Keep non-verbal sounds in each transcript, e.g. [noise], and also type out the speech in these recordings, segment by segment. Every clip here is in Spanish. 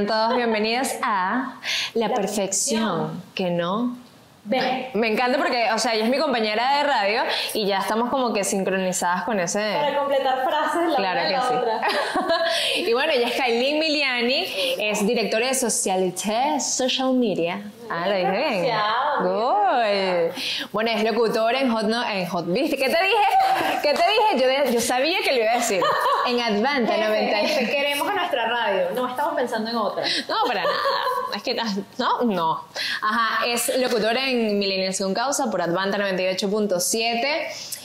sean todos bienvenidos a La, Perfección, que no Ven. Me encanta porque, o sea, ella es mi compañera de radio y ya estamos como que sincronizadas con ese... Para completar frases la Claro una que la sí. otra. [laughs] y bueno, ella es Kailin Miliani, es directora de Socialité Social Media. Ah, lo dije bien. Good. Bueno, es locutora en Hot, no, en Hot ¿Viste? ¿Qué te dije? [laughs] ¿Qué te dije? Yo, yo sabía que lo iba a decir. En Advanta Jefe, 90. jefe, queremos a nuestra radio, no estamos pensando en otra. No, para nada. Es que no, no. Ajá, es locutora en Millennials con Causa por Advanta 98.7.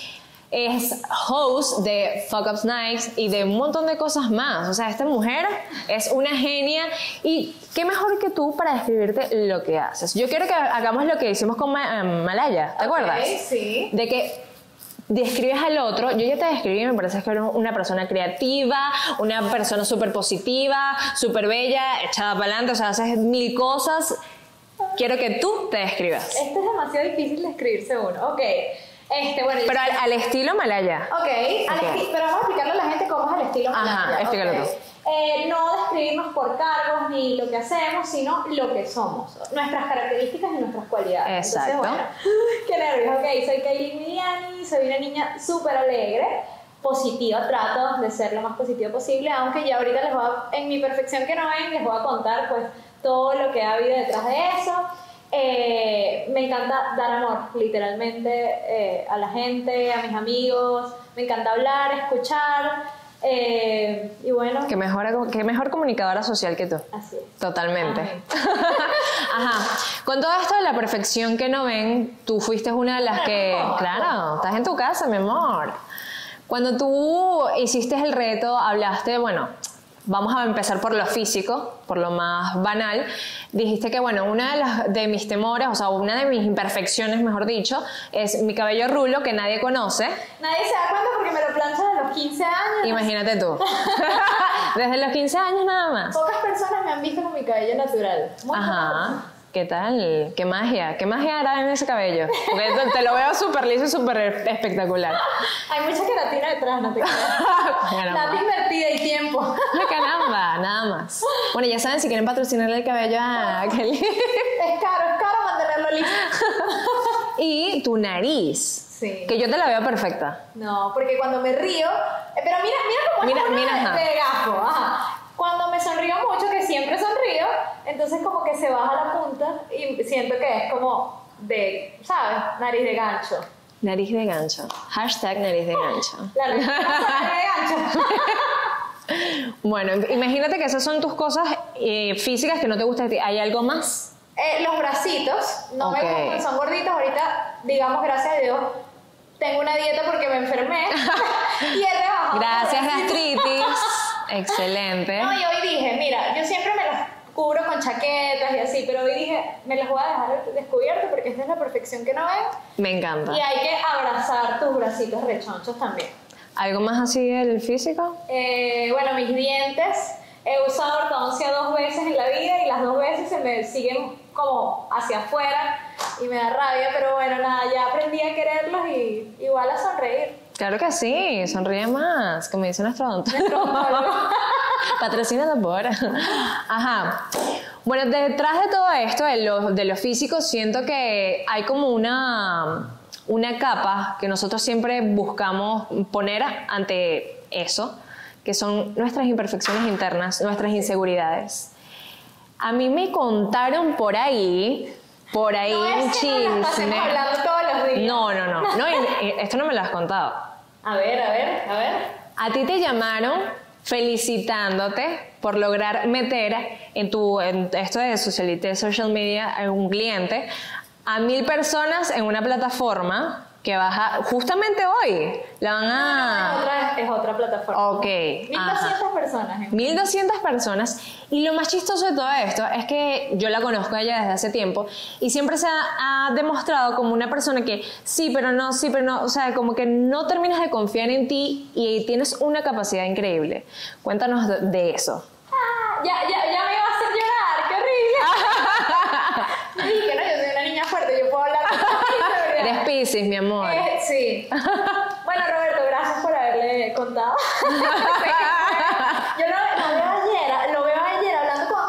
Es host de Fuck Up Nights y de un montón de cosas más. O sea, esta mujer es una genia y qué mejor que tú para describirte lo que haces. Yo quiero que hagamos lo que hicimos con eh, Malaya, ¿te acuerdas? Ok, sí. De que describes al otro, yo ya te describí, me parece que eres una persona creativa, una persona súper positiva, súper bella, echada para adelante, o sea, haces mil cosas. Quiero que tú te describas. Esto es demasiado difícil de escribirse uno. Ok. Este, bueno, Pero al, al estilo Malaya. Ok, al Ok. esti- pero vamos a explicarle a la gente cómo es el estilo Ajá, Malaya, explícalo ok. tú. Eh, no describirnos por cargos ni lo que hacemos, sino lo que somos, nuestras características y nuestras cualidades. Exacto. Entonces, bueno, [laughs] qué nervios. Ok, soy Kaylin Miliani, soy una niña súper alegre, positiva, trato de ser lo más positiva posible, aunque ya ahorita les voy a, en mi perfección que no ven, les voy a contar pues todo lo que ha habido detrás de eso. Eh, me encanta dar amor, literalmente, eh, a la gente, a mis amigos. Me encanta hablar, escuchar. eh, y bueno, Qué mejor, qué mejor comunicadora social que tú. así es. Totalmente. [laughs] Ajá. Con todo esto de la perfección que no ven, tú fuiste una de las que. Claro. [laughs] Claro, estás en tu casa, mi amor. Cuando tú hiciste el reto, hablaste, bueno, vamos a empezar por lo físico, por lo más banal. Dijiste que, bueno, una de, las, de mis temores, o sea, una de mis imperfecciones, mejor dicho, es mi cabello rulo que nadie conoce. Nadie se da cuenta porque me lo plancho de los 15 años. Imagínate tú. [laughs] Desde los 15 años nada más. Pocas personas me han visto con mi cabello natural. Muy Ajá. ¿Qué tal? ¿Qué magia? ¿Qué magia hará en ese cabello? Porque te, te lo veo súper liso y súper espectacular. [laughs] Hay mucha queratina detrás, no te creas. [laughs] Plata invertida y tiempo. ¡Ay, caramba! Nada más. Bueno, ya saben, si quieren patrocinarle el cabello a [laughs] Kelly. Es caro, es caro mantenerlo listo. y tu nariz. Sí. Que yo te la veo perfecta. No, porque cuando me río, eh, pero mira, mira cómo Mira, es uno mira, de, ajá. de gafo, ajá. Sonrío mucho, que siempre sonrío, entonces como que se baja la punta y siento que es como de, ¿sabes? Nariz de gancho. Nariz de gancho. Hashtag nariz de gancho. La nariz de gancho. [laughs] Bueno, imagínate que esas son tus cosas eh, físicas que no te gustan. ¿Hay algo más? Eh, los bracitos, no Ok. me gustan, son gorditos. Ahorita, digamos, gracias a Dios, tengo una dieta porque me enfermé [laughs] [laughs] y he rebajado. Gracias, gastritis. Excelente. No, y hoy dije, mira, yo siempre me las cubro con chaquetas y así, pero hoy dije, me las voy a dejar descubiertas porque esta es la perfección que no ven. Me encanta. Y hay que abrazar tus bracitos rechonchos también. ¿Algo más así del físico? Eh, bueno, mis dientes, he usado ortodoncia dos veces en la vida y las dos veces se me siguen como hacia afuera y me da rabia, pero bueno, nada, ya aprendí a quererlos y igual a sonreír. Claro que sí, sonríe más, como dice nuestro odontólogo. [laughs] Patrocinado por. Ajá. Bueno, detrás de todo esto, de lo, de lo físico, siento que hay como una, una capa que nosotros siempre buscamos poner ante eso, que son nuestras imperfecciones internas, nuestras inseguridades. A mí me contaron por ahí, por ahí No un chisme. No, no, no. no y- y esto no me lo has contado. A ver, a ver, a ver. A ti te llamaron felicitándote por lograr meter en tu en esto de socialité, social media a un cliente a mil personas en una plataforma que baja justamente hoy. La van Es a otra, es otra plataforma. Ok, 1200 ajá. personas. en- 1200 personas y lo más chistoso de todo esto es que yo la conozco a ella desde hace tiempo y siempre se ha, ha demostrado como una persona que sí, pero no, sí, pero no, o sea, como que no terminas de confiar en ti y tienes una capacidad increíble. Cuéntanos de, de eso. Ah, ya, ya, ya me iba a hacer llorar, qué horrible. Dije que no, yo soy una niña fuerte, yo puedo hablar con Pisces, mi amor. Eh, sí. [laughs] Bueno, Roberto, gracias por haberle contado. [laughs] yo lo, lo veo ayer, lo veo ayer hablando con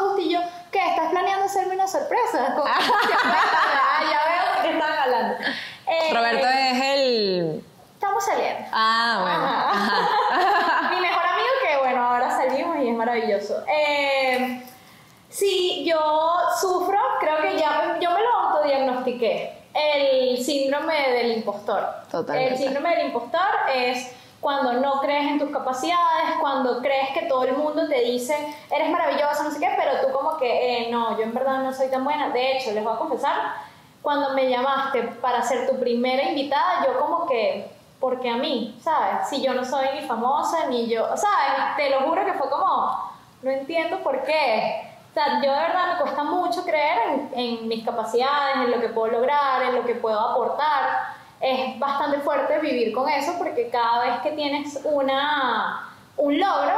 maravilloso. Eh, sí, yo sufro, creo que ya yo me lo autodiagnostiqué. El síndrome del impostor. Totalmente. El síndrome del impostor es cuando no crees en tus capacidades, cuando crees que todo el mundo te dice, eres maravillosa, no sé qué, pero tú como que, eh, no, yo en verdad no soy tan buena. De hecho, les voy a confesar, cuando me llamaste para ser tu primera invitada, yo como que, porque a mí, ¿sabes? Si yo no soy ni famosa, ni yo, ¿sabes? Te lo juro que fue como, no entiendo por qué. O sea, yo de verdad me cuesta mucho creer en, en mis capacidades, en lo que puedo lograr, en lo que puedo aportar es bastante fuerte vivir con eso porque cada vez que tienes una, un logro,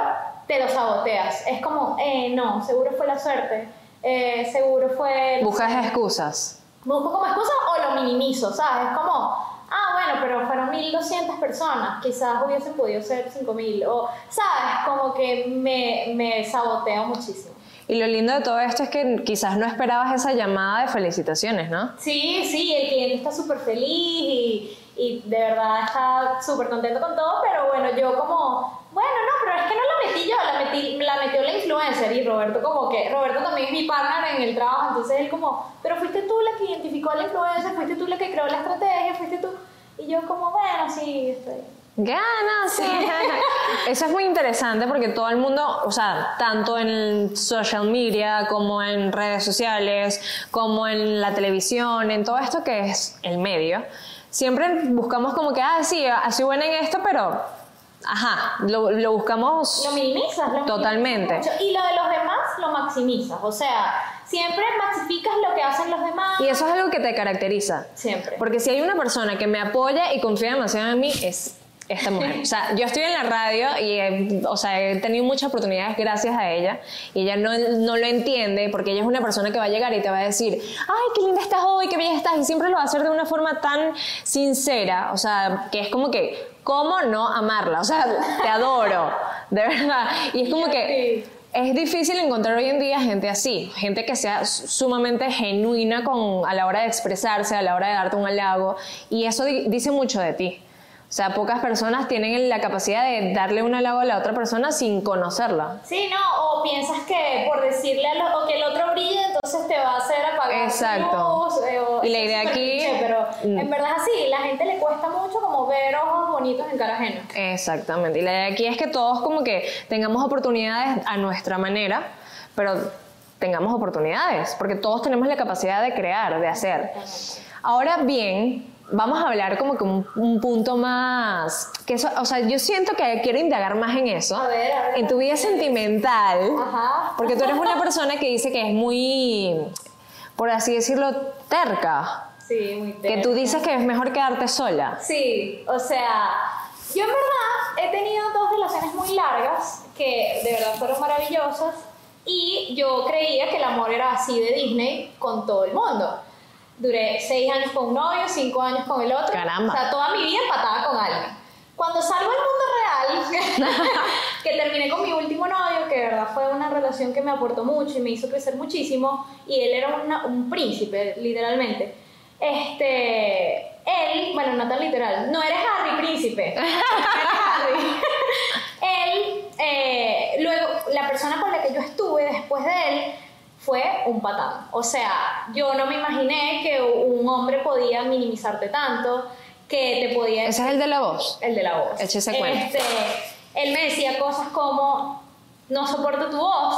te lo saboteas. Es como, eh, no, seguro fue la suerte, eh, seguro fue... Buscas excusas. Busco como excusa o lo minimizo, ¿sabes? Es como, ah, bueno, pero fueron 1200 personas, quizás hubiesen podido ser 5000, o, ¿sabes? Como que me, me saboteo muchísimo. Y lo lindo de todo esto es que quizás no esperabas esa llamada de felicitaciones, ¿no? Sí, sí, el cliente está súper feliz y, y, de verdad está súper contento con todo, pero bueno, yo como, bueno, no, pero es que no la metí yo, la, metí, la metió la influencer y Roberto como que, Roberto también es mi partner en el trabajo, entonces él como, pero fuiste tú la que identificó a la influencer, fuiste tú la que creó la estrategia, fuiste tú, y yo como, bueno, sí, estoy Ganas, sí. [laughs] Eso es muy interesante porque todo el mundo, o sea, tanto en social media como en redes sociales, como en la televisión, en todo esto que es el medio, siempre buscamos como que, ah, sí, soy buena en esto, pero, ajá, lo, lo buscamos. Lo minimizas, lo Totalmente. Minimizas y lo de los demás lo maximizas, o sea, siempre magnificas lo que hacen los demás. Y eso es algo que te caracteriza. Siempre. Porque si hay una persona que me apoya y confía demasiado en mí, es esta mujer. O sea, yo estoy en la radio y, he, o sea, he tenido muchas oportunidades gracias a ella y ella no, no, lo entiende porque ella es una persona que va a llegar y te va a decir, ay, qué linda estás hoy, qué bien estás y siempre lo va a hacer de una forma tan sincera, o sea, que es como que, ¿cómo no amarla? O sea, te adoro, de verdad. Y es como que... Es difícil encontrar hoy en día gente así, gente que sea sumamente genuina con, a la hora de expresarse, a la hora de darte un halago, y eso dice mucho de ti. O sea, pocas personas tienen la capacidad de darle un halago a la otra persona sin conocerla. Sí, no, o piensas que por decirle a lo, o que el otro brille, entonces te va a hacer apagar Exacto. luz. Eh, y la idea aquí... pero mm. en verdad es así, la gente le cuesta mucho como ver ojos bonitos en cara ajena. Exactamente, y la idea aquí es que todos como que tengamos oportunidades a nuestra manera, pero tengamos oportunidades, porque todos tenemos la capacidad de crear, de hacer. Ahora bien, vamos a hablar como que un, punto más, que eso, o sea, yo siento que quiero indagar más en eso, a ver, a ver, en tu vida sentimental, Ajá. porque tú eres una persona que dice que es muy, por así decirlo, terca. Sí, muy terca. Que tú dices que es mejor quedarte sola. Sí, o sea, yo en verdad he tenido dos relaciones muy largas que de verdad fueron maravillosas y yo creía que el amor era así de Disney con todo el mundo duré seis años con un novio, cinco años con el otro. Caramba. O sea, toda mi vida empatada con alguien. Cuando salgo al mundo real, [laughs] que terminé con mi último novio, que de verdad fue una relación que me aportó mucho y me hizo crecer muchísimo, y él era una, un príncipe, literalmente. Este, él, bueno, no tan literal, no eres Harry príncipe, [laughs] eres Harry. [laughs] él, eh, luego, la persona con la que yo estuve después de él, fue un patán. O sea, yo no me imaginé que un hombre podía minimizarte tanto, que te podía... Ese es el de la voz. El de la voz. Échese cuenta. Este, él me decía cosas como, no soporto tu voz.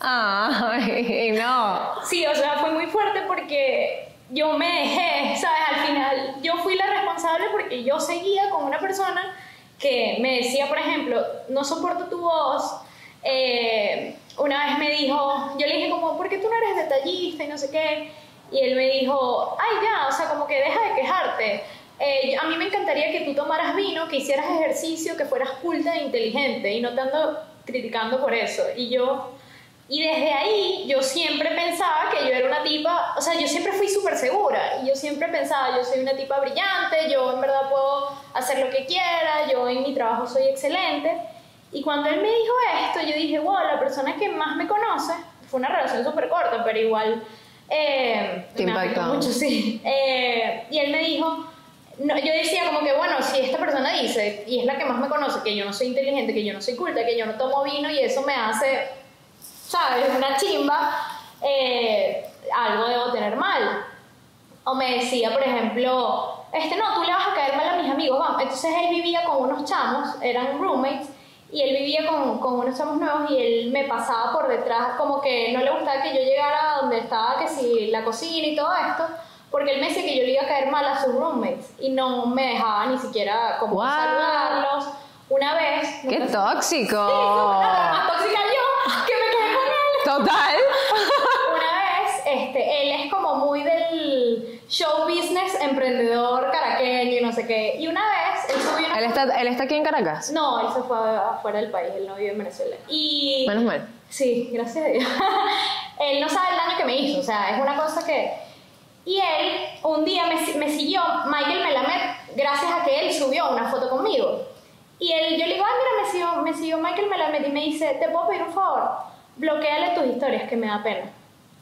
Ah, [laughs] no. Sí, o sea, fue muy fuerte porque yo me dejé, ¿sabes? Al final yo fui la responsable porque yo seguía con una persona que me decía, por ejemplo, no soporto tu voz, eh, una vez me dijo, yo le dije como, ¿por qué tú no eres detallista y no sé qué? Y él me dijo, ay ya, o sea, como que deja de quejarte. Eh, a mí me encantaría que tú tomaras vino, que hicieras ejercicio, que fueras culta e inteligente y no te ando criticando por eso. Y yo, y desde ahí yo siempre pensaba que yo era una tipa, o sea, yo siempre fui súper segura y yo siempre pensaba, yo soy una tipa brillante, yo en verdad puedo hacer lo que quiera, yo en mi trabajo soy excelente. Y cuando él me dijo esto, yo dije, wow, la persona que más me conoce, fue una relación súper corta, pero igual... Eh, Te me impactó. mucho, sí. Eh, y él me dijo, no, yo decía como que, bueno, si esta persona dice, y es la que más me conoce, que yo no soy inteligente, que yo no soy culta, que yo no tomo vino y eso me hace, ¿sabes? Una chimba, eh, algo debo tener mal. O me decía, por ejemplo, este no, tú le vas a caer mal a mis amigos, vamos. Entonces él vivía con unos chamos, eran roommates, y él vivía con, con unos chamos nuevos y él me pasaba por detrás, como que no le gustaba que yo llegara a donde estaba, que si la cocina y todo esto, porque él me decía que yo le iba a caer mal a sus roommates y no me dejaba ni siquiera como What? saludarlos. Una vez... ¡Qué nunca- tóxico! [laughs] Sí, más tóxica yo, que me quedé con él. Total. [laughs] Una vez, este, él es como muy del show business, emprendedor, caraqueño y no sé qué. Y una vez, él subió ¿Él está, ¿Él está aquí en Caracas? No, él se fue afuera del país, él no vive en Venezuela. Y... Menos mal. Sí, gracias a Dios. [laughs] él no sabe el daño que me hizo, o sea, es una cosa que... Y él un día me, me siguió, Michael Melamed, gracias a que él subió una foto conmigo. Y él, yo le digo, ay, mira, me siguió, me siguió Michael Melamed y me dice, ¿te puedo pedir un favor? Bloqueale tus historias, que me da pena.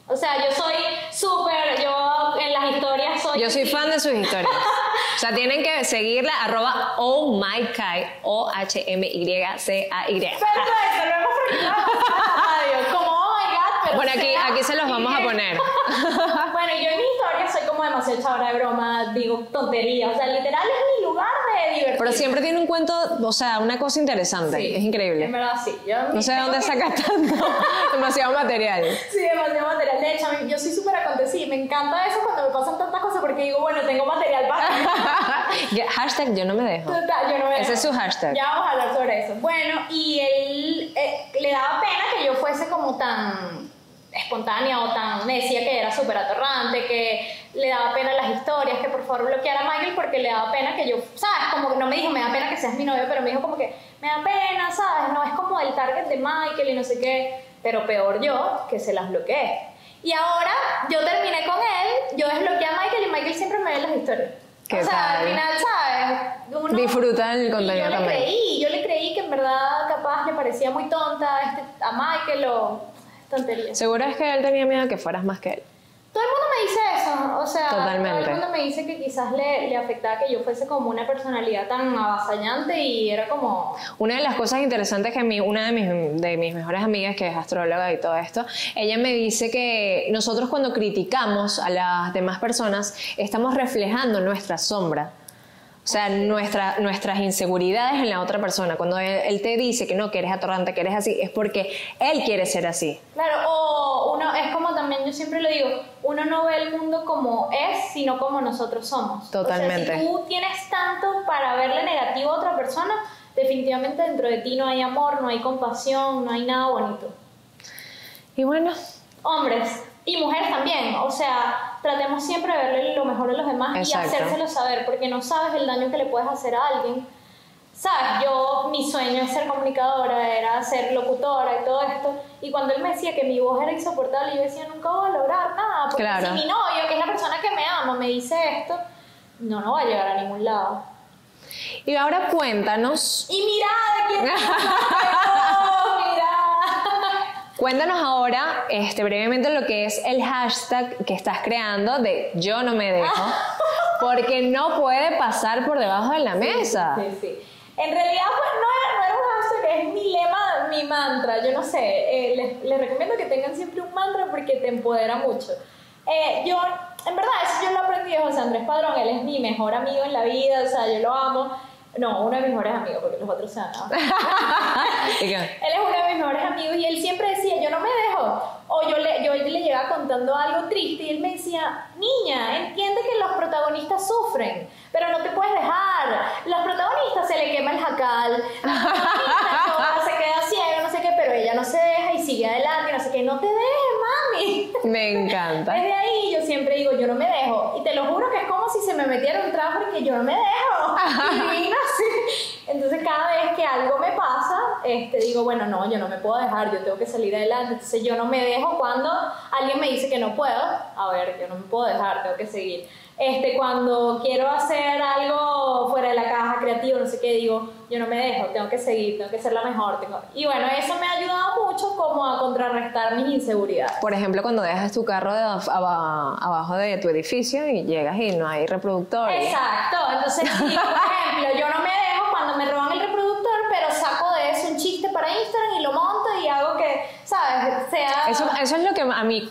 O sea, yo soy súper, yo en las historias soy... Yo soy fan de sus historias. [laughs] O sea, tienen que seguirla, arroba oh my Kai, O-H-M-Y-C-A-Y. Perfecto, lo hemos [laughs] como, oh my God, pero Bueno, aquí, aquí se los vamos a poner. [laughs] Bueno, yo en mi historia demasiado echabra de broma, digo tonterías, o sea, literal es mi lugar de divertir. Pero siempre tiene un cuento, o sea, una cosa interesante. Sí, es En increíble. verdad, sí. Yo No sé de dónde que- sacas tanto. [laughs] Demasiado material. Sí, demasiado material. De hecho, yo soy súper acontecida. Me encanta eso cuando me pasan tantas cosas porque digo, bueno, tengo material para. [laughs] Hashtag yo no me dejo. Total, yo no me Ese es su hashtag. Ya vamos a hablar sobre eso. Bueno, y él eh, le daba pena que yo fuese como tan espontánea o tan decía que era súper atorrante, que le daba pena las historias, que por favor bloqueara a Michael porque le daba pena que yo, ¿sabes? Como que no me dijo, me da pena que seas mi novio, pero me dijo como que me da pena, ¿sabes? No es como el target de Michael y no sé qué, pero peor yo que se las bloqueé. Y ahora yo terminé con él, yo desbloqueé a Michael y Michael siempre me ve las historias. ¿Qué o sea, tal? al final, ¿sabes? Uno- Disfruta el contenido yo le también. creí, yo le creí que en verdad capaz le parecía muy tonta este, a Michael o tonterías. Seguro es que él tenía miedo que fueras más que él. Todo el mundo me dice eso, o sea, Totalmente. todo el mundo me dice que quizás le, le afectaba que yo fuese como una personalidad tan avasallante y era como... Una de las cosas interesantes que mi, una de mis, de mis mejores amigas, que es astróloga y todo esto, ella me dice que nosotros cuando criticamos a las demás personas, estamos reflejando nuestra sombra. O sea, nuestra, nuestras inseguridades en la otra persona. Cuando él, él te dice que no, que eres atorrante, que eres así, es porque él quiere ser así. Claro, o uno, es como también, yo siempre lo digo, uno no ve el mundo como es, sino como nosotros somos. Totalmente. O sea, si tú tienes tanto para verle negativo a otra persona, definitivamente dentro de ti no hay amor, no hay compasión, no hay nada bonito. Y bueno, hombres y mujeres también. O sea, tratemos siempre de verle lo mejor a los demás Exacto. y hacérselo saber, porque no sabes el daño que le puedes hacer a alguien. Sabes, yo, mi sueño es ser comunicadora, era ser locutora y todo esto. Y cuando él me decía que mi voz era insoportable, yo decía, nunca voy a lograr nada. Porque Claro. si mi novio, que es la persona que me ama, me dice esto, no, no va a llegar a ningún lado. y ahora cuéntanos Y mira, de quién. [laughs] Cuéntanos ahora este, brevemente lo que es el hashtag que estás creando de yo no me dejo, [laughs] porque no puede pasar por debajo de la mesa. Sí, sí. En realidad, pues no era, no era un hashtag, es mi lema, mi mantra. Yo no sé, eh, les, les recomiendo que tengan siempre un mantra porque te empodera mucho. Eh, yo, en verdad, eso yo lo aprendí de José Andrés Padrón. Él es mi mejor amigo en la vida, o sea, yo lo amo. No, uno de mis mejores amigos, porque los otros se. [laughs] Y que- Él es uno de mis mejores amigos y él siempre decía, yo no me dejo. O yo le, yo le llegaba contando algo triste y él me decía, niña, entiende que los protagonistas sufren, pero no te puedes dejar. Los protagonistas se le quema el jacal, [laughs] se queda ciega, no sé qué, pero ella no se deja y sigue adelante no sé qué. No te dejes, Me encanta. Desde ahí yo siempre digo, yo no me dejo. Y te lo juro que es como si se me metiera un trapo porque yo no me dejo. Divina, sí. Entonces cada vez que algo me pasa, este, digo, bueno, no, yo no me puedo dejar, yo tengo que salir adelante. Entonces yo no me dejo cuando alguien me dice que no puedo, a ver, yo no me puedo dejar, tengo que seguir. Este, cuando quiero hacer algo fuera de la caja, creativo, no sé qué, digo, yo no me dejo, tengo que seguir, tengo que ser la mejor. Tengo... Y bueno, eso me ha ayudado mucho como a contrarrestar mis inseguridades. Por ejemplo, cuando dejas tu carro de aba- abajo de tu edificio y llegas y no hay reproductor. Exacto, entonces sí, por ejemplo, yo no me dejo cuando me roban el reproductor, pero saco de eso un chiste para Instagram y lo monto y hago que, ¿sabes? Sea... Eso, eso es lo que a mí,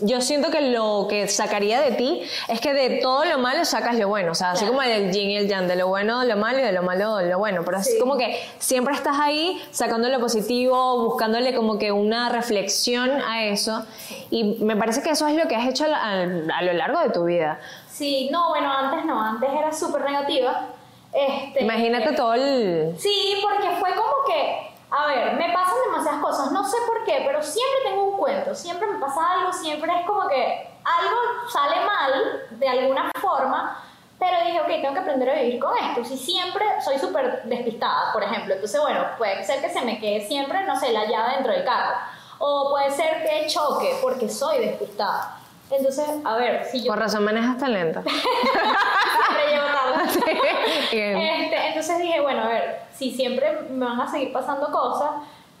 yo siento que lo que sacaría de ti es que de todo lo malo sacas lo bueno, o sea, así Claro. como del yin y el yang, de lo bueno lo malo y de lo malo lo bueno, pero es Sí. como que siempre estás ahí sacando lo positivo, buscándole como que una reflexión a eso y me parece que eso es lo que has hecho a, a- a lo largo de tu vida. Sí, no, bueno, antes no, antes era súper negativa. Este, Imagínate todo el... Sí, porque fue como que, a ver, me pasan demasiadas cosas, no sé por qué, pero siempre tengo un cuento, siempre me pasa algo, siempre es como que algo sale mal de alguna forma, pero dije, ok, tengo que aprender a vivir con esto. Si siempre soy súper despistada, por ejemplo, entonces, bueno, puede ser que se me quede siempre, no sé, la llave dentro del carro, o puede ser que choque porque soy despistada. Entonces, a ver, si yo Por razón manejas siempre llego [laughs] Bien. Este, entonces dije, bueno, a ver, si siempre me van a seguir pasando cosas,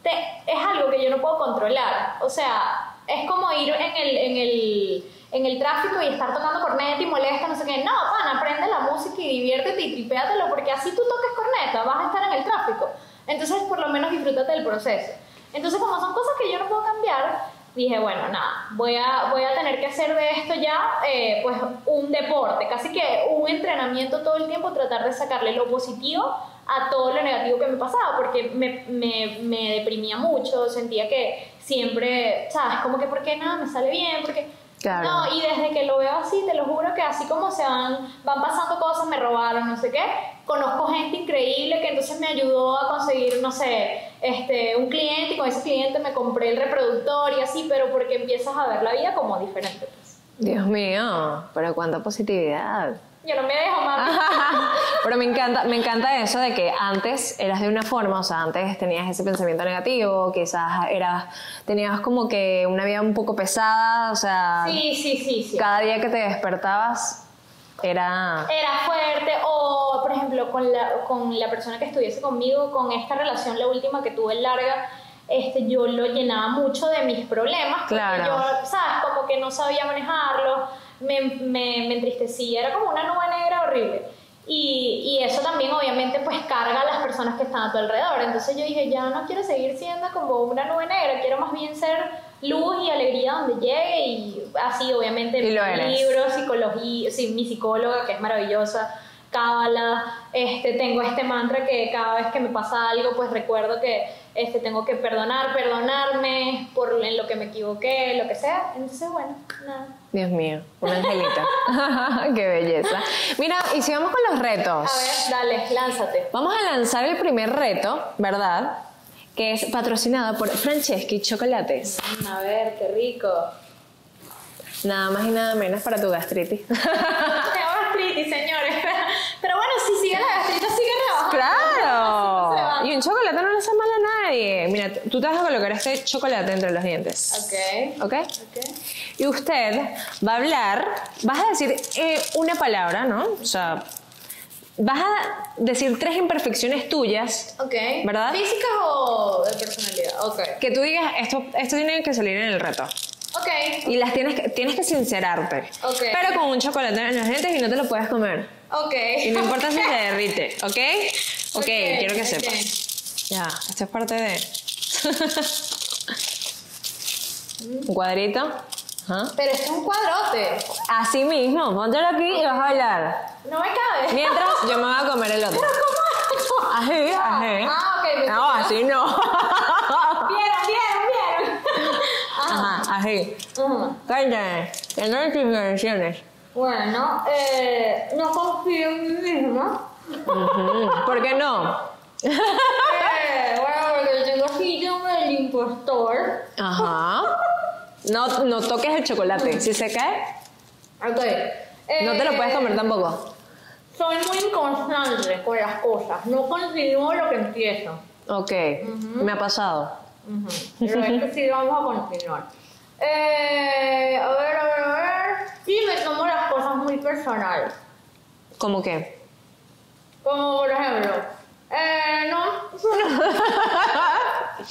te- es algo que yo no puedo controlar. O sea, es como ir en el, en el, en el tráfico y estar tocando corneta y molesta, no sé qué. No, pana, aprende la música y diviértete y tripéatelo, porque así tú toques corneta, vas a estar en el tráfico. Entonces, por lo menos disfrútate del proceso. Entonces, como son cosas que yo no puedo cambiar, dije, bueno, nada, voy a, voy a tener que hacer de esto ya, eh, pues, un deporte, casi que un entrenamiento todo el tiempo, tratar de sacarle lo positivo a todo lo negativo que me pasaba, porque me, me, me deprimía mucho, sentía que siempre, ¿sabes? Como que, ¿por qué nada me sale bien? Porque... Claro. No, y desde que lo veo así, te lo juro que así como se van, van pasando cosas, me robaron, no sé qué, conozco gente increíble que entonces me ayudó a conseguir, no sé, este, un cliente y con ese cliente me compré el reproductor y así, pero porque empiezas a ver la vida como diferente. Pues. Dios mío, pero cuánta positividad. Yo no me dejo más. [laughs] Pero me encanta, me encanta eso de que antes eras de una forma, o sea, antes tenías ese pensamiento negativo, quizás eras, tenías como que una vida un poco pesada, o sea, Sí, sí, sí, sí. cada día que te despertabas era... Era fuerte, o por ejemplo, con la, con la persona que estuviese conmigo, con esta relación, la última que tuve larga, este, yo lo llenaba mucho de mis problemas, porque Claro. yo, ¿sabes? Como que no sabía manejarlo, me, me, me entristecía, era como una nube negra horrible. Y, y eso también obviamente pues carga a las personas que están a tu alrededor. Entonces yo dije, ya no quiero seguir siendo como una nube negra, quiero más bien ser luz y alegría donde llegue y así obviamente Y eres. libros, psicología, sí, mi psicóloga que es maravillosa, cábala, este, tengo este mantra que cada vez que me pasa algo pues recuerdo que este, tengo que perdonar, perdonarme por en lo que me equivoqué, lo que sea. Entonces bueno, nada. Dios mío, un angelito. [laughs] Qué belleza. Mira, y si vamos con los retos. A ver, dale, lánzate. Vamos a lanzar el primer reto, ¿verdad? Que es patrocinado por Franceschi Chocolates. A ver, qué rico. Nada más y nada menos para tu gastritis, [laughs] señores. Pero bueno, si sigue la gastritis, sigue rebajando. ¡Claro! Así no se va. Y un chocolate no le hace Mira, tú te vas a colocar este chocolate entre los dientes. Ok. ¿Ok? Ok. Y usted va a hablar, vas a decir eh, una palabra, ¿no? O sea, vas a decir tres imperfecciones tuyas Ok. ¿Verdad? ¿Físicas o de personalidad? Ok. que tú digas, esto, esto tiene que salir en el reto. Ok. Y las tienes que, tienes que sincerarte. Ok. Pero con un chocolate en los dientes y no te lo puedes comer. Ok. Y no importa si se [laughs] derrite, ¿ok? Ok, quiero que ok. sepas. Ya, esto es parte de... un cuadrito. Ajá. Pero esto es un cuadrote. Así mismo, póntelo aquí y vas a hablar. No me cabe. Mientras yo me voy a comer el otro. ¿Pero cómo? Así, así. Ah, ok. No, así no. Vieron, vieron, vieron. Ajá. Ajá, así. Ujú. Cuéntame, ¿qué son tus intenciones? Bueno, eh, no confío en mí misma. ¿Por qué no? [laughs] Eh, bueno, porque tengo síndrome del impostor. Ajá. No, no toques el chocolate. Si se cae, Ok. no te lo puedes Eh, comer tampoco. Soy muy inconstante con las cosas. No continúo lo que empiezo. Ok, me ha pasado. Ujú. Pero esto sí vamos a continuar. Eh, a ver, a ver, a ver. Y me tomo las cosas muy personales. ¿Cómo qué? Como por ejemplo, eh, no. [laughs]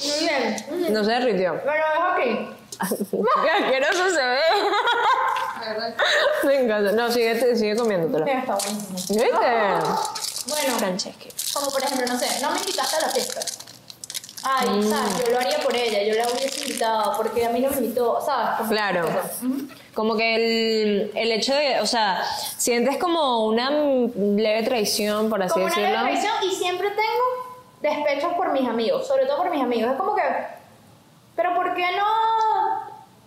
Muy bien. No se derritió. Lo dejo aquí. Qué asqueroso se ve. Me encanta. No, sigue, sigue comiéndotelo. Sí, está buenísimo. ¿Viste? Bueno, Franceschi. como por ejemplo, no sé, no me invitaste a la fiesta. Ay, ¿sabes? Yo lo haría por ella, yo la hubiese invitado, porque a mí no me invitó, ¿sabes? Como- Claro. Como que el, el hecho de, o sea, sientes como una leve traición, por así como una decirlo. depresión y siempre tengo despechos por mis amigos, sobre todo por mis amigos. Es como que, pero ¿por qué no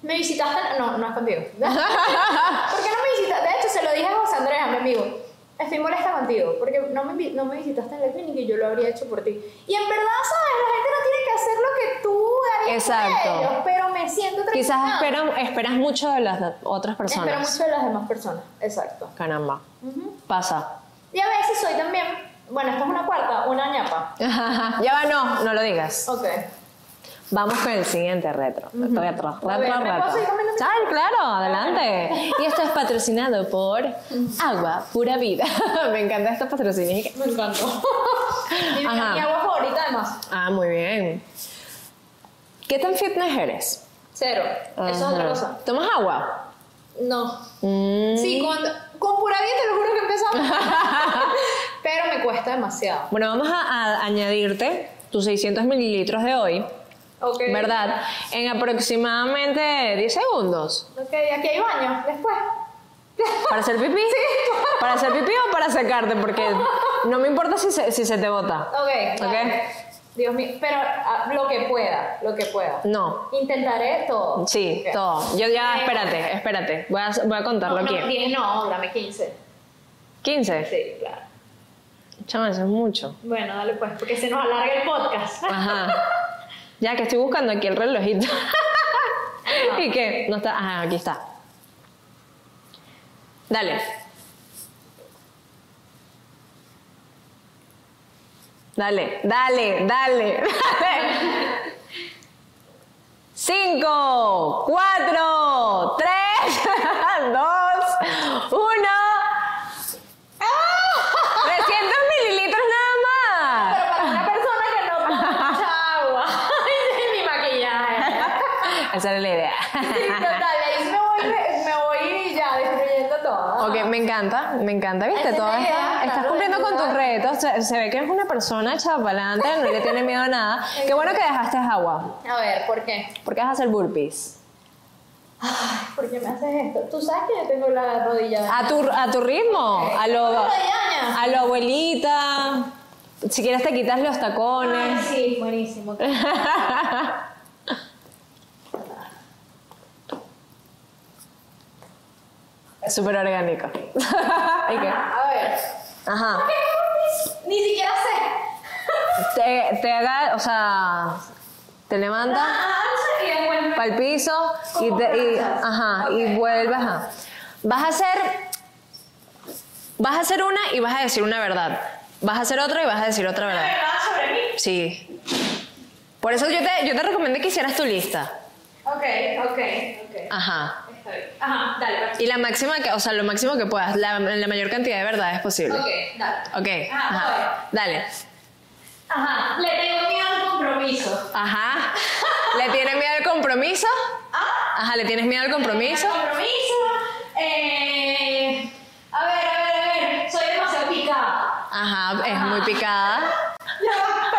me visitaste? No, no es contigo. [laughs] ¿Por qué no me visitaste? De hecho, se lo dije a José Andrés, a mi amigo. Estoy molesta contigo, porque no me, no me visitaste en la clínica y yo lo habría hecho por ti. Y en verdad, ¿sabes? La gente no tiene que hacer lo que tú harías por Exacto. ellos, pero me siento Quizás esperan, esperas mucho de las de- otras personas. Espero mucho de las demás personas, exacto. Caramba. Ujú. Pasa. Y a veces soy también, bueno, esta es una cuarta, una ñapa. [laughs] ya va, no, no lo digas. Ok. Vamos con el siguiente retro. Retro, retro, A ver, retro, ¿me retro. mi Sal, claro, adelante. Y esto es patrocinado por Agua Pura Vida. [laughs] Me encanta estos patrocinios. Me encantó. [laughs] mi, mi agua favorita además. Ah, muy bien. ¿Qué tan fitness eres? Cero. Eso es otra cosa. ¿Tomas agua? No. Mm. Sí, con, con pura vida te lo juro que empezamos. Pero me cuesta demasiado. Bueno, vamos a, a añadirte tus 600 mililitros de hoy, Ok. ¿verdad? En aproximadamente 10 segundos. Ok, aquí hay baño. Después. ¿Para hacer pipí? ¿Para hacer pipí o para secarte? Porque no me importa si se, si se te bota. Ok. Ok. Dios mío. Pero ah, lo que pueda. Lo que pueda. No. Intentaré todo. Sí, todo. Yo ya, espérate, espérate. Voy a, voy a contarlo No, aquí. no, 10 no, dame 15. 15. Sí, claro. Chama, eso es mucho. Bueno, dale pues, porque se nos alarga el podcast. Ajá. [laughs] Ya que estoy buscando aquí el relojito. [laughs] ¿Y qué? No está. Ajá, aquí está. Dale. Dale, dale, dale, [laughs] dale. Cinco, cuatro, tres, dos, uno. 300 mililitros nada Pero para una persona que no toma mucha agua. Ay, mi maquillaje. más. Esa era la idea. Sí, total, ahí me voy, me voy ya destruyendo todo. Ok, me encanta, me encanta, ¿viste? es Todo está- estás cumpliendo con tus retos, se, se ve que eres una persona echada para adelante, no le tiene miedo a nada. [laughs] Qué bueno que dejaste agua, A ver, ¿por qué? porque vas a hacer burpees. Ay, ¿por qué me haces esto? Tú sabes que yo tengo la rodilla. A tu, a tu ritmo, a lo, a lo abuelita, si quieres te quitas los Ay, tacones. sí, buenísimo. [laughs] Súper orgánico. ¿Y qué? [laughs] A ver. Ajá. Ni siquiera sé. Te, te haga, o sea, te levantas. Ah, y después para el piso y, te- y- ajá, Ok. y vuelves. ajá. Vas a hacer vas a hacer una y vas a decir una verdad. Vas a hacer otra y vas a decir otra verdad. ¿Verdad sobre mí? Sí. Por eso yo te, yo te recomendé que hicieras tu lista. Ok, ok, ok. Ajá. Está bien. Ajá, dale. Y la máxima, que, o sea, lo máximo que puedas, la, la mayor cantidad de verdades posible. Ok, dale. Ok. Ajá, Ajá. Dale. Ajá, le tengo miedo al compromiso. Ajá. ¿Le tienes miedo al compromiso? Ajá, ¿le tienes miedo al compromiso? Al compromiso. Eh, a ver, a ver, a ver. Soy demasiado picada. Ajá, es muy picada.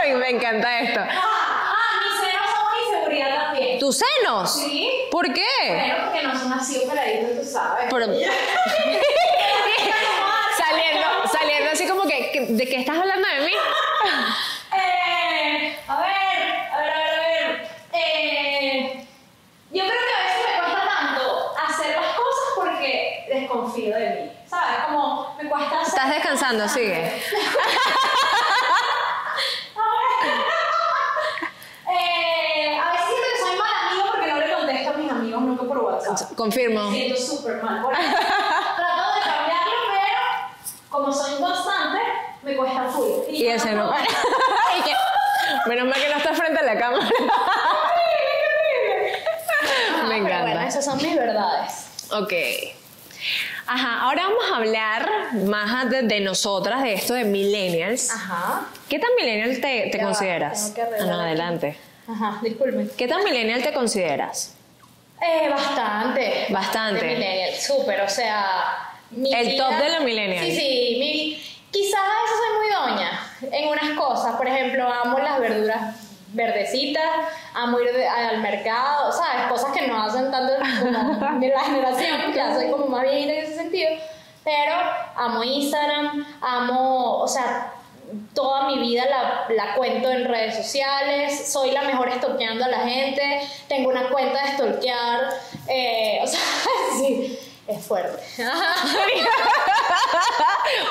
Ay, me encanta esto. Ah, ah, mis senos son una inseguridad también. ¿Tus senos? Sí. ¿Por qué? Bueno, porque no son así operaditos, tú sabes. Por- [laughs] [laughs] saliendo, saliendo así como que, que- ¿de qué estás hablando de mí? [laughs] Eh, a ver, a ver, a ver, a ver. Eh, yo creo que a veces me cuesta tanto hacer las cosas porque desconfío de mí. ¿Sabes? Como me cuesta hacer. Estás descansando, sigue. Eh, a veces siento que soy mal amigo porque no le contesto a mis amigos nunca por WhatsApp. Confirmo. Me siento súper mal. eso. Trato de cambiarlo, pero como soy inconstante, me cuesta full. Y ese no. [laughs] ¿Y? Menos mal que no estás frente a la cámara. [laughs] Me pero encanta. bueno, esas son mis verdades. Ok. Ajá, ahora vamos a hablar más de, de nosotras, de esto de millennials. Ajá. ¿Qué tan millennial te, te Ya va, consideras? tengo que Ah, no, adelante. Ajá, disculpen. ¿Qué tan millennial te consideras? Eh, bastante. Bastante. De millennial, súper, o sea. mi El vida- top de la millennial. Sí, sí. Mi, quizás a veces soy muy doña en unas cosas. Por ejemplo, amo las verduras verdecitas, amo ir de- al mercado, ¿sabes? Cosas que no hacen tanto como [laughs] de la generación. Ya soy como más viejita en ese sentido. Pero amo Instagram, amo, o sea, toda mi vida la, la cuento en redes sociales, soy la mejor estoqueando a la gente, tengo una cuenta de stalkear, eh, o sea, [laughs] sí, es fuerte. [laughs]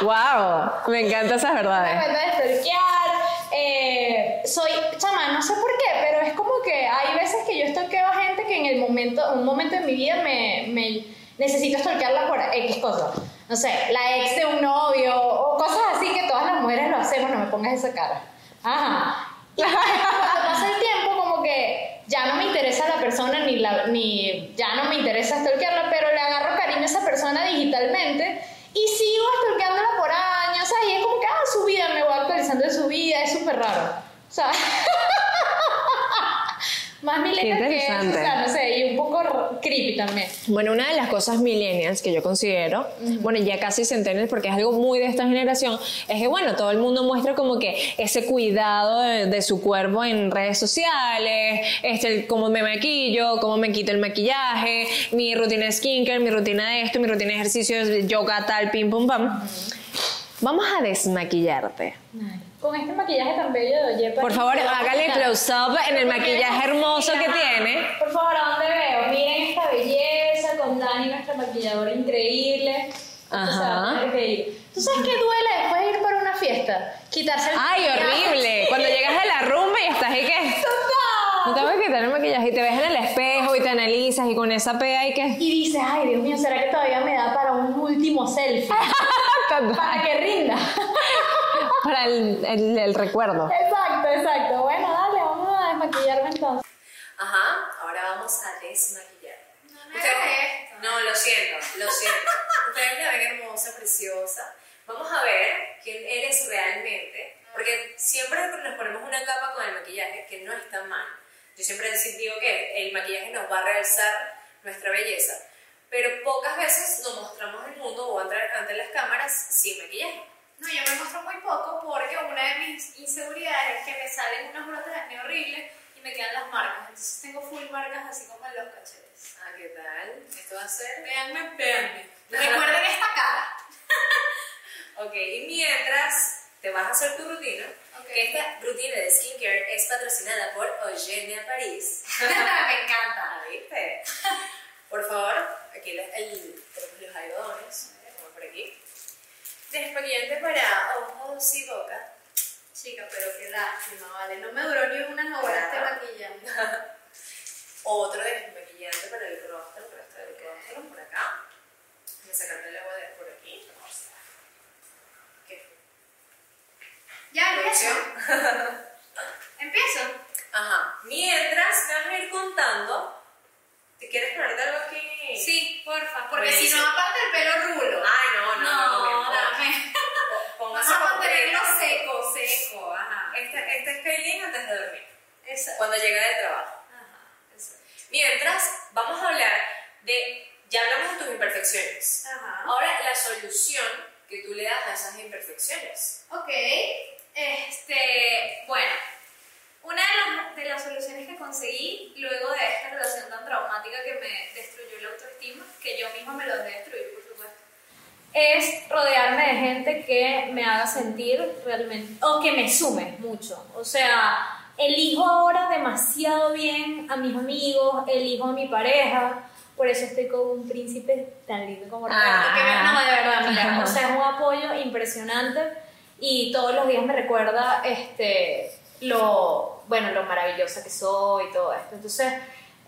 ¡Wow! Me encantan esas Una verdades. cuenta de stalkear, eh, soy, chama, no sé por qué, pero es como que hay veces que yo stalkeo a gente que en el momento, un momento de mi vida me, me necesito stalkearla por X cosas. No sé, la ex de un novio o cosas así que todas las mujeres lo hacemos, no me pongas esa cara. Ajá. Y cuando pasa el tiempo, como que ya no me interesa la persona ni, la, ni ya no me interesa stalkearla, pero le agarro cariño a esa persona digitalmente y sigo stalkeándola por años, ¿sabes? Y es como que, ah, su vida, me voy actualizando de su vida, es súper raro. O sea, [laughs] más milenial que eso, o sea, no sé, y un poco creepy también. Bueno, una de las cosas millennials que yo considero, bueno, ya casi centennials porque es algo muy de esta generación, es que, bueno, todo el mundo muestra como que ese cuidado de, de su cuerpo en redes sociales, este, cómo me maquillo, cómo me quito el maquillaje, mi rutina de skincare, mi rutina de esto, mi rutina de ejercicios, yoga, tal, pim, pum, pam. Vamos a desmaquillarte. Con este maquillaje tan bello de Yepa. Por favor, hágale close-up en el maquillaje hermoso que tiene. Por favor, ¿a dónde veo? Miren esta belleza con Dani, nuestra maquilladora increíble. Ajá. ¿Tú sabes qué duele después de ir para una fiesta? Quitarse el ¡Ay, maquillaje. horrible! Cuando llegas a la rumba y estás ahí que... No te vas a quitar el maquillaje y te ves en el espejo y te analizas y con esa pea y que... Y dices, ay, Dios mío, ¿será que todavía me da para un último selfie? [laughs] para que rinda. [laughs] Para el, el- el recuerdo. exacto, exacto. Bueno, dale, vamos a desmaquillarme entonces. Ajá, ahora vamos a desmaquillar. me hagas esto. No, lo siento, lo siento. Ustedes me ven hermosa, preciosa. Vamos a ver quién eres realmente. Porque siempre nos ponemos una capa con el maquillaje que no está mal. Yo siempre digo que el maquillaje nos va a realzar nuestra belleza. Pero pocas veces nos mostramos al mundo o ante, ante las cámaras sin maquillaje. No, yo me muestro muy poco porque una de mis inseguridades es que me salen unos brotes acné horribles y me quedan las marcas. Entonces tengo full marcas así como en los cachetes. Ah, ¿qué tal? Esto va a ser... Véanme, véanme. [laughs] Recuerden esta cara. Ok, y mientras te vas a hacer tu rutina, Ok. que esta rutina de skincare es patrocinada por Eugenia París. [laughs] me encanta. Ah, ¿viste? Por favor, aquí los, el, tenemos los algodones, como por aquí. Desmaquillante para ojos y boca. Chica, pero qué lástima, vale. No me duró ni unas horas este Claro. maquillando. [laughs] Otro desmaquillante para el rostro, para este del rostro, por acá. A sacarme el agua de por aquí. ¿Qué? Ya, empiezo. [laughs] Empiezo. Ajá. Mientras me vas a ir contando. ¿Te quieres ponerte algo aquí? Sí, porfa. Porque si no, aparte el pelo rulo. Ay, no, no, me. Póngase a mantenerlo completa. seco, seco. Ajá. Este, este es Kaylin antes de dormir. Exacto. Cuando llega del trabajo. Ajá. Exacto. Mientras, vamos a hablar de. Ya hablamos de tus imperfecciones. Ajá. Ahora, la solución que tú le das a esas imperfecciones. Ok, este, bueno, una de las, de las soluciones que conseguí luego de esta relación tan traumática que me destruyó la autoestima, que yo misma me lo dejé destruir, por supuesto, es rodearme de gente que me haga sentir realmente, o que me sume mucho. O sea, elijo ahora demasiado bien a mis amigos, elijo a mi pareja, por eso estoy con un príncipe tan lindo como Roberto, Ah. que me- no, de verdad, mira, [laughs] o sea, es un apoyo impresionante y todos los días me recuerda este, lo, bueno, lo maravillosa que soy y todo esto. Entonces,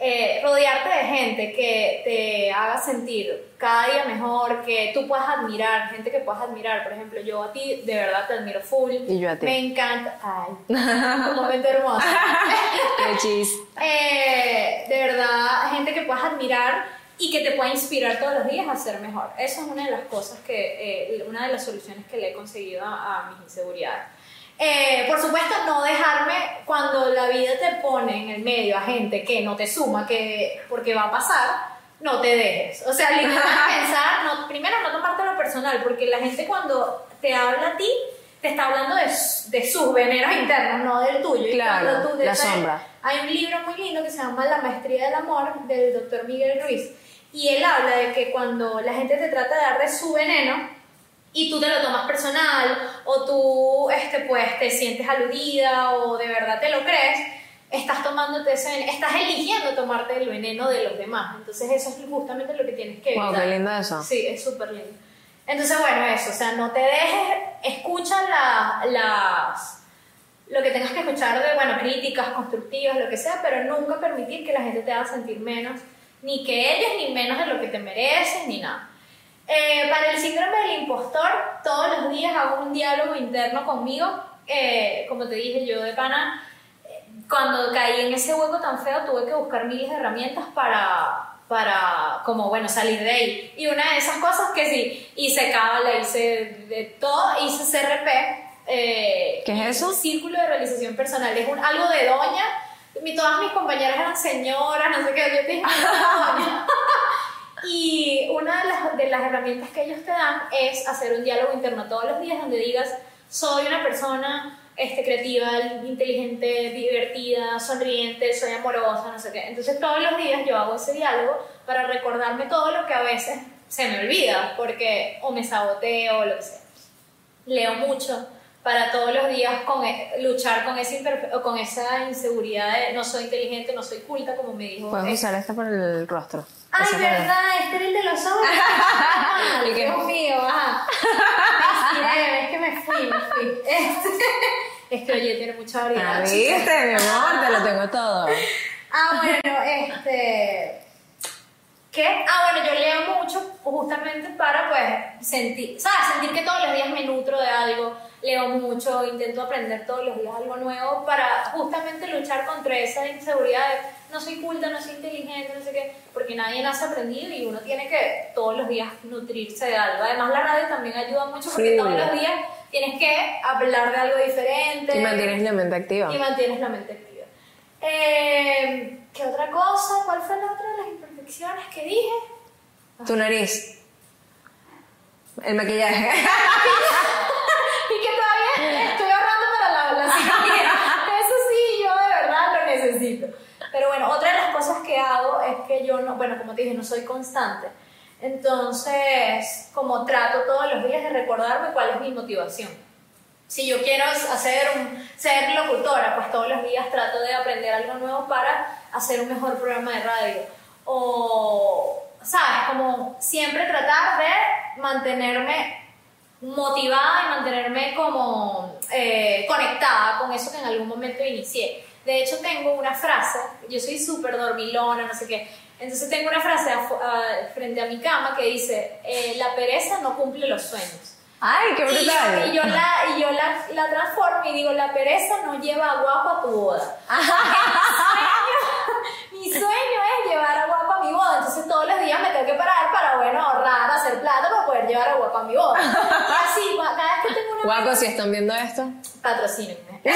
eh, rodearte de gente que te haga sentir cada día mejor, que tú puedas admirar, gente que puedas admirar. Por ejemplo, yo a ti de verdad te admiro full. Y yo a ti. Me encanta. Ay, [laughs] un momento hermoso. [laughs] Qué chis. Eh, de verdad, gente que puedas admirar y que te pueda inspirar todos los días a ser mejor. Eso es una de las cosas que, eh, una de las soluciones que le he conseguido a, a mis inseguridades. Eh, por supuesto, no dejarme cuando la vida te pone en el medio a gente que no te suma, que porque va a pasar, no te dejes. O sea, literalmente [laughs] pensar, no, primero no tomarte lo personal, porque la gente cuando te habla a ti, te está hablando de, de sus veneros internos, no del tuyo. Y Claro, tú- de la sombra. Hay un libro muy lindo que se llama La Maestría del Amor, del doctor Miguel Ruiz, y él habla de que cuando la gente te trata de dar de su veneno, y tú te lo tomas personal o tú este, pues, te sientes aludida o de verdad te lo crees, estás tomándote ese veneno, estás eligiendo tomarte el veneno de los demás. Entonces eso es justamente lo que tienes que Wow, evitar. qué lindo eso. Sí, es súper lindo. Entonces, bueno, eso, o sea, no te dejes, escucha la- las lo que tengas que escuchar de, bueno, críticas constructivas, lo que sea, pero nunca permitir que la gente te haga sentir menos, ni que ellos, ni menos de lo que te mereces, ni nada. Eh, para el síndrome del impostor, todos los días hago un diálogo interno conmigo. Eh, como te dije, yo de pana, cuando caí en ese hueco tan feo, tuve que buscar miles de herramientas para, para como, bueno, salir de ahí. Y una de esas cosas que sí, hice cábala, hice de todo, hice CRP. eh, ¿Qué es eso? Círculo de realización personal. Es un, algo de doña. Mi- todas mis compañeras eran señoras, no sé qué. Yo dije, doña. [laughs] Y una de las, de las herramientas que ellos te dan es hacer un diálogo interno todos los días donde digas, soy una persona este, creativa, inteligente, divertida, sonriente, soy amorosa, no sé qué. Entonces todos los días yo hago ese diálogo para recordarme todo lo que a veces se me olvida, porque o me saboteo o lo que sea. Leo mucho para todos los días con, e- luchar con, ese imperfe- o con esa inseguridad de no soy inteligente, no soy culta, como me dijo. Puedes este, usar esta para el rostro. Ay, para- verdad, este era el de los ojos. [laughs] Ah. Dios mío, ajá. Me inspiré, es que me fui, me fui. Este, es que oye, tiene mucha Ah, variedad. chica. viste, mi amor, te lo tengo todo. Ah, bueno, este. ¿Qué? Ah, bueno, yo leo mucho justamente para, pues, sentir, ¿sabes? Sentir que todos los días me nutro de algo. Leo mucho, intento aprender todos los días algo nuevo para justamente luchar contra esa inseguridad de no soy culta, no soy inteligente, no sé qué, porque nadie nace aprendido y uno tiene que todos los días nutrirse de algo. Además, la radio también ayuda mucho porque Full. todos los días tienes que hablar de algo diferente. Y mantienes la mente activa. Y mantienes la mente activa. Eh, ¿Qué otra cosa? ¿Cuál fue la otra de las imperfecciones que dije? Tu nariz. El maquillaje. [laughs] y que todavía estoy ahorrando para la, la cirugía. Eso sí, yo de verdad lo necesito. Pero bueno, otra de las cosas que hago es que yo no, bueno, como te dije, no soy constante. Entonces, como trato todos los días de recordarme cuál es mi motivación. Si yo quiero hacer un, ser locutora, pues todos los días trato de aprender algo nuevo para hacer un mejor programa de radio. O, ¿sabes? Como siempre tratar de mantenerme motivada y mantenerme como eh, conectada con eso que en algún momento inicié. De hecho, tengo una frase, yo soy súper dormilona, no sé qué, entonces tengo una frase afu- ah, frente a mi cama que dice, eh, la pereza no cumple los sueños. Ay, qué Y, brutal. y yo, la, y yo la, la transformo y digo, la pereza no lleva a guapo a tu boda. mi sueño es llevar a guapo a mi boda, entonces todos los días me tengo que parar para, bueno, ahorrar, hacer plata para poder llevar a guapo a mi boda. Y [laughs] así, cada vez que tengo una Guapo, si están viendo esto. patrocínenme. [laughs]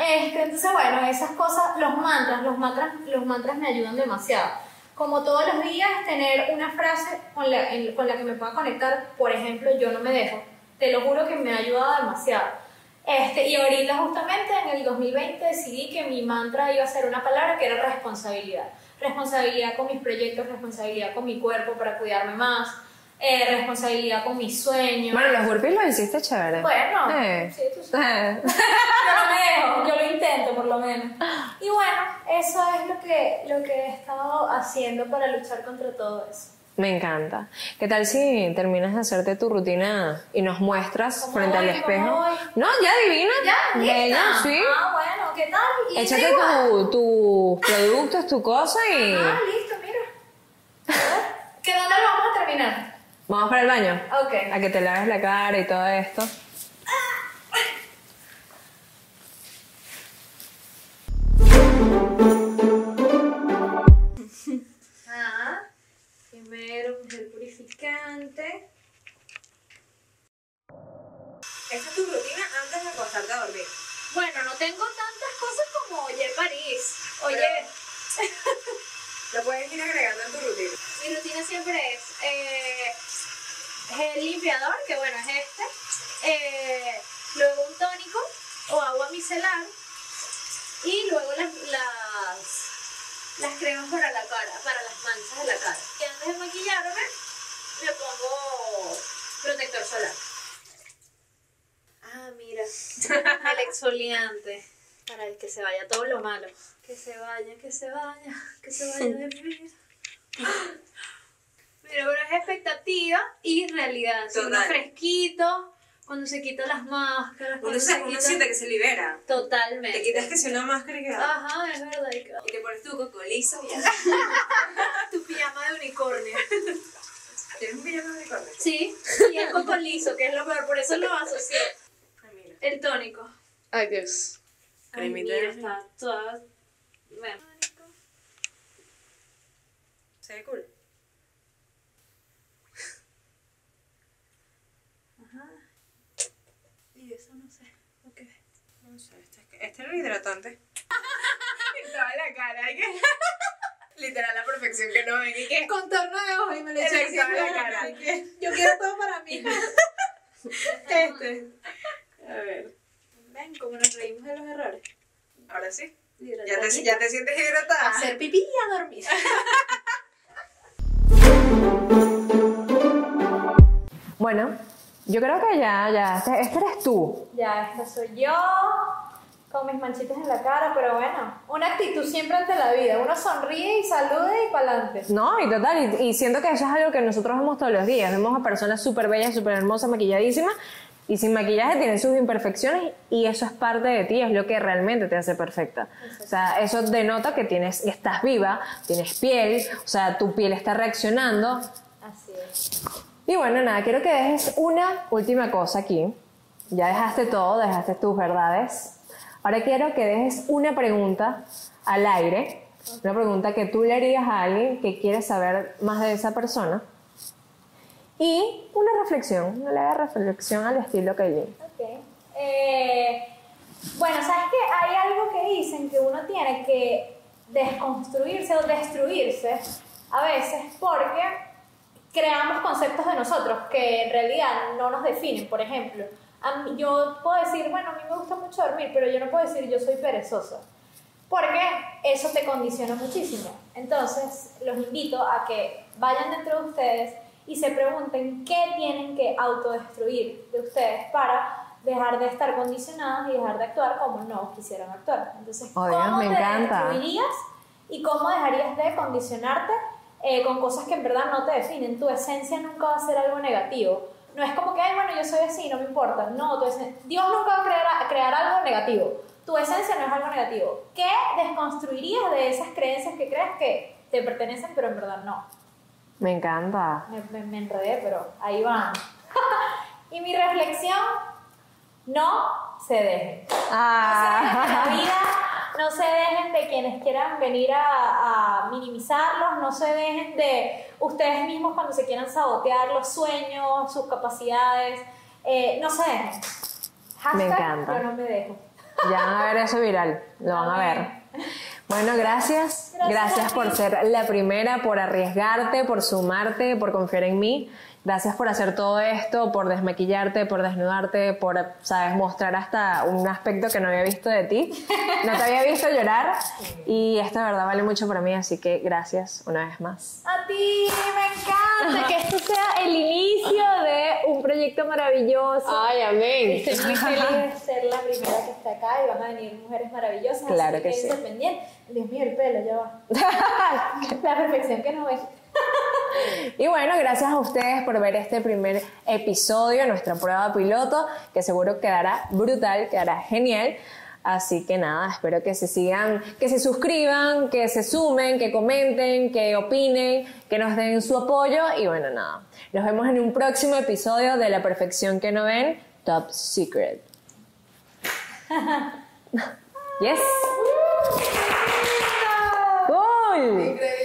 este, entonces, bueno, esas cosas, los mantras, los mantras, los mantras me ayudan demasiado. Como todos los días, tener una frase con la, con la que me pueda conectar, por ejemplo, yo no me dejo. Te lo juro que me ha ayudado demasiado. Este, y ahorita justamente en el 2020 decidí que mi mantra iba a ser una palabra que era responsabilidad. Responsabilidad con mis proyectos, responsabilidad con mi cuerpo para cuidarme más, eh, responsabilidad con mis sueños. Bueno, los burpees los hiciste chévere. Bueno, Eh. sí, tú sabes. [laughs] Yo no me dejo, yo lo intento por lo menos. Y bueno, eso es lo que, lo que he estado haciendo para luchar contra todo eso. Me encanta. ¿Qué tal si terminas de hacerte tu rutina y nos muestras ¿Cómo frente al espejo? No, ya adivina. ¿Ya? Sí. Ah, bueno, ¿qué tal? Y Échate igual. tu- tus productos, tu cosa y Ah, listo, mira. ¿Que dónde lo vamos a terminar? Vamos para el baño. Ok. A que te laves la cara y todo esto. Ah, primero un gel purificante. Esa es tu rutina antes de acostarte a dormir. Bueno, no tengo tantas cosas como Oye París. Oye, [laughs] Lo puedes ir agregando en tu rutina. mi rutina siempre es eh, gel limpiador, que bueno, es este. eh, luego un tónico o agua micelar. Y luego las, las, las cremas para la cara, para las manchas de la cara. Y antes de maquillarme, me pongo protector solar. Ah, mira, el exfoliante. Para el que se vaya todo lo malo. Que se vaya, que se vaya, que se vaya de mi [laughs] pero es expectativa y realidad. Si uno Total. fresquito, cuando se quita las máscaras, Uno, cuando se, se uno siente que se libera. Totalmente. Te quitas que si una máscara y queda. Ajá, es verdad. y te pones tu coco liso y ya. [laughs] Tu pijama de unicornio. ¿Tienes un pijama de unicornio? Sí, y el coco liso, que es lo peor, por eso lo asocié. El tónico. Ay, Dios. Ay, mira, está toda... Bueno. Se ve cool. Y eso no sé lo que es. No sé, este, es- era el hidratante. [laughs] Estaba la cara, ¿y qué? [laughs] Literal, la perfección que no ven y que. Contorno de ojos y me lo eché en la cara. Yo quiero todo para mí. [laughs] Este. A ver. Ven, como nos reímos de los errores. Ahora sí. Ya te, ya te sientes hidratada. Hacer pipí y a dormir. Bueno, yo creo que ya, ya, este, este eres tú. Ya, esta soy yo, con mis manchitas en la cara, pero bueno, una actitud siempre ante la vida. Uno sonríe y salude y para adelante. No, y total, y, y siento que eso es algo que nosotros vemos todos los días. Vemos a personas súper bellas, súper hermosas, maquilladísimas, y sin maquillaje tienen sus imperfecciones, y eso es parte de ti, es lo que realmente te hace perfecta. O sea, eso denota que tienes, estás viva, tienes piel, o sea, tu piel está reaccionando. Así es. Y bueno, nada, quiero que dejes una última cosa aquí. Ya dejaste todo, dejaste tus verdades. Ahora quiero que dejes una pregunta al aire, una pregunta que tú le harías a alguien que quiere saber más de esa persona. Y una reflexión, una leve reflexión al estilo Kylie. Ok. Eh, bueno, ¿sabes qué? Hay algo que dicen que uno tiene que desconstruirse o destruirse a veces porque creamos conceptos de nosotros que en realidad no nos definen. Por ejemplo, a mí- yo puedo decir, bueno, a mí me gusta mucho dormir, pero yo no puedo decir yo soy perezosa. Porque eso te condiciona muchísimo. Entonces, los invito a que vayan dentro de ustedes y se pregunten qué tienen que autodestruir de ustedes para dejar de estar condicionados y dejar de actuar como no quisieran actuar. Entonces, Oh, Dios, ¿cómo me te encanta. destruirías y cómo dejarías de condicionarte eh, con cosas que en verdad no te definen? Tu esencia nunca va a ser algo negativo. No es como que, ay, bueno, yo soy así, no me importa. No, tu esen- Dios nunca va a crear, a crear algo negativo. Tu esencia no es algo negativo. ¿Qué desconstruirías de esas creencias que crees que te pertenecen, pero en verdad no? Me encanta. Me, me- me enredé, pero ahí van. [laughs] y mi reflexión, no se dejen. No se dejen de la Ah. vida, no se dejen de quienes quieran venir a, a minimizarlos, no se dejen de ustedes mismos cuando se quieran sabotear los sueños, sus capacidades, eh, no se dejen. Hashtag, Me encanta. Yo no me dejo. Ya van a ver eso viral, lo van a ver. Bueno, gracias. Gracias Gracias por ser la primera, por arriesgarte, por sumarte, por confiar en mí. Gracias por hacer todo esto, por desmaquillarte, por desnudarte, por, sabes, mostrar hasta un aspecto que no había visto de ti. [laughs] No te había visto llorar y esto de verdad vale mucho para mí, así que gracias una vez más. A ti, me encanta que esto sea el inicio de un proyecto maravilloso. Ay, amén. Estoy muy feliz de [laughs] ser la primera que está acá y van a venir mujeres maravillosas. Claro así que sí. quédense pendientes. Dios mío, el pelo, ya va. [laughs] la perfección que no ves y bueno, gracias a ustedes por ver este primer episodio, nuestra prueba piloto, que seguro quedará brutal, quedará genial. Así que nada, espero que se sigan, que se suscriban, que se sumen, que comenten, que opinen, que nos den su apoyo y bueno, nada. Nos vemos en un próximo episodio de La Perfección que no ven, Top Secret. [laughs] yes. Cool.